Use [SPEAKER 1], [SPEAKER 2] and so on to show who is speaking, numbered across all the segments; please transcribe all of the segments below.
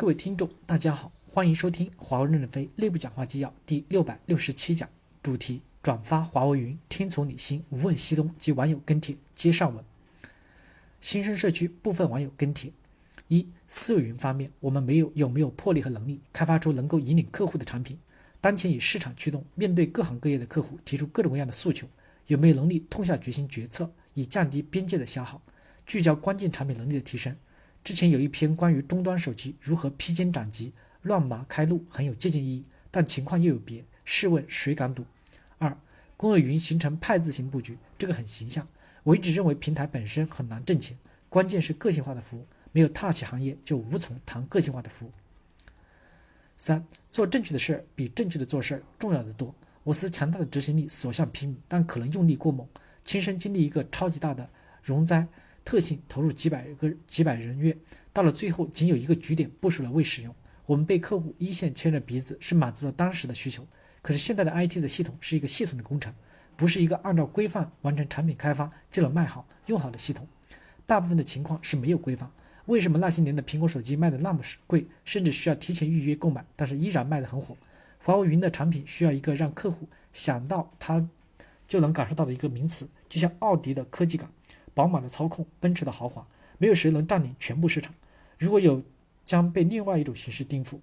[SPEAKER 1] 各位听众，大家好，欢迎收听华为任正非内部讲话纪要第六百六十七讲，主题转发华为云，听从你心，无问西东及网友跟帖接上文。新生社区部分网友跟帖：一、私有云方面，我们没有有没有魄力和能力开发出能够引领客户的产品？当前以市场驱动，面对各行各业的客户提出各种各样的诉求，有没有能力痛下决心决策，以降低边界的消耗，聚焦关键产品能力的提升？之前有一篇关于终端手机如何披荆斩棘、乱麻开路，很有借鉴意义，但情况又有别，试问谁敢赌？二，公有云形成派字型布局，这个很形象。我一直认为平台本身很难挣钱，关键是个性化的服务，没有踏起行业就无从谈个性化的服务。三，做正确的事儿比正确的做事儿重要的多。我司强大的执行力所向披靡，但可能用力过猛，亲身经历一个超级大的熔灾。特性投入几百个几百人月，到了最后仅有一个局点部署了未使用。我们被客户一线牵着鼻子，是满足了当时的需求。可是现在的 IT 的系统是一个系统的工程，不是一个按照规范完成产品开发就能卖好用好的系统。大部分的情况是没有规范。为什么那些年的苹果手机卖的那么贵，甚至需要提前预约购买，但是依然卖得很火？华为云的产品需要一个让客户想到它就能感受到的一个名词，就像奥迪的科技感。宝马的操控，奔驰的豪华，没有谁能占领全部市场。如果有，将被另外一种形式颠覆。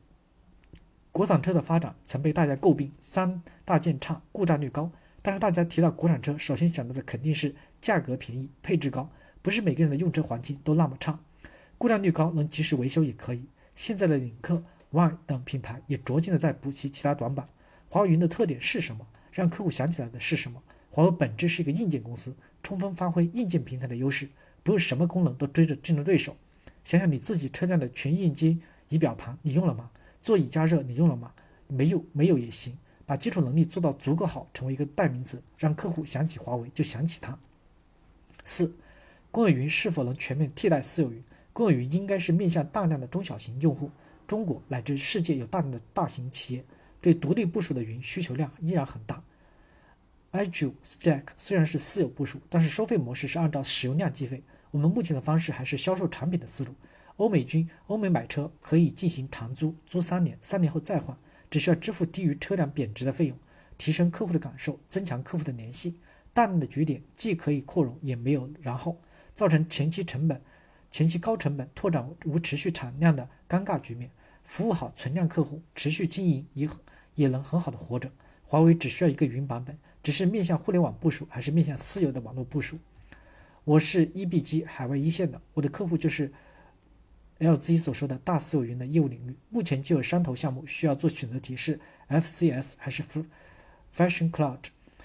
[SPEAKER 1] 国产车的发展曾被大家诟病三大件差，故障率高。但是大家提到国产车，首先想到的肯定是价格便宜、配置高，不是每个人的用车环境都那么差。故障率高，能及时维修也可以。现在的领克、Y 等品牌也着劲的在补齐其他短板。华为云的特点是什么？让客户想起来的是什么？华为本质是一个硬件公司。充分发挥硬件平台的优势，不用什么功能都追着竞争对手。想想你自己车辆的全液晶仪表盘，你用了吗？座椅加热你用了吗？没有，没有也行。把基础能力做到足够好，成为一个代名词，让客户想起华为就想起它。四，公有云是否能全面替代私有云？公有云应该是面向大量的中小型用户。中国乃至世界有大量的大型企业，对独立部署的云需求量依然很大。Azure Stack 虽然是私有部署，但是收费模式是按照使用量计费。我们目前的方式还是销售产品的思路。欧美军、欧美买车可以进行长租，租三年，三年后再换，只需要支付低于车辆贬值的费用，提升客户的感受，增强客户的联系。大量的局点既可以扩容，也没有然后，造成前期成本、前期高成本拓展无持续产量的尴尬局面。服务好存量客户，持续经营也也能很好的活着。华为只需要一个云版本。只是面向互联网部署，还是面向私有的网络部署？我是 EBG 海外一线的，我的客户就是 LZ 所说的大私有云的业务领域。目前就有三头项目需要做选择题，是 FCS 还是 Fashion Cloud？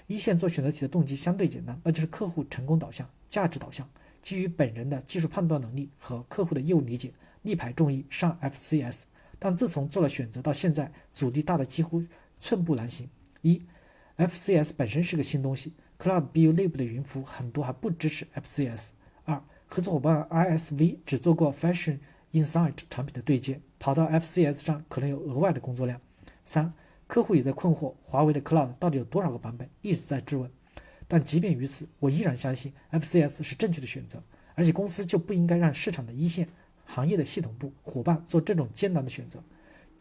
[SPEAKER 1] 一线做选择题的动机相对简单，那就是客户成功导向、价值导向，基于本人的技术判断能力和客户的业务理解，力排众议上 FCS。但自从做了选择到现在，阻力大的几乎寸步难行。一 FCS 本身是个新东西，Cloud BU 内部的云服务很多还不支持 FCS。二，合作伙伴 ISV 只做过 Fashion Insight 产品的对接，跑到 FCS 上可能有额外的工作量。三，客户也在困惑华为的 Cloud 到底有多少个版本，一直在质问。但即便如此，我依然相信 FCS 是正确的选择，而且公司就不应该让市场的一线行业的系统部伙伴做这种艰难的选择。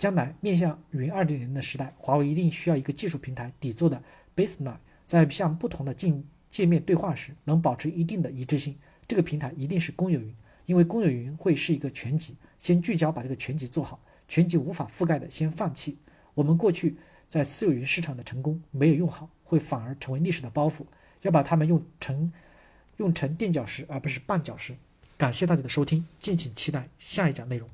[SPEAKER 1] 将来面向云二点零的时代，华为一定需要一个技术平台底座的 baseline，在向不同的进界面对话时，能保持一定的一致性。这个平台一定是公有云，因为公有云会是一个全集，先聚焦把这个全集做好，全集无法覆盖的先放弃。我们过去在私有云市场的成功没有用好，会反而成为历史的包袱，要把它们用成用成垫脚石而不是绊脚石。感谢大家的收听，敬请期待下一讲内容。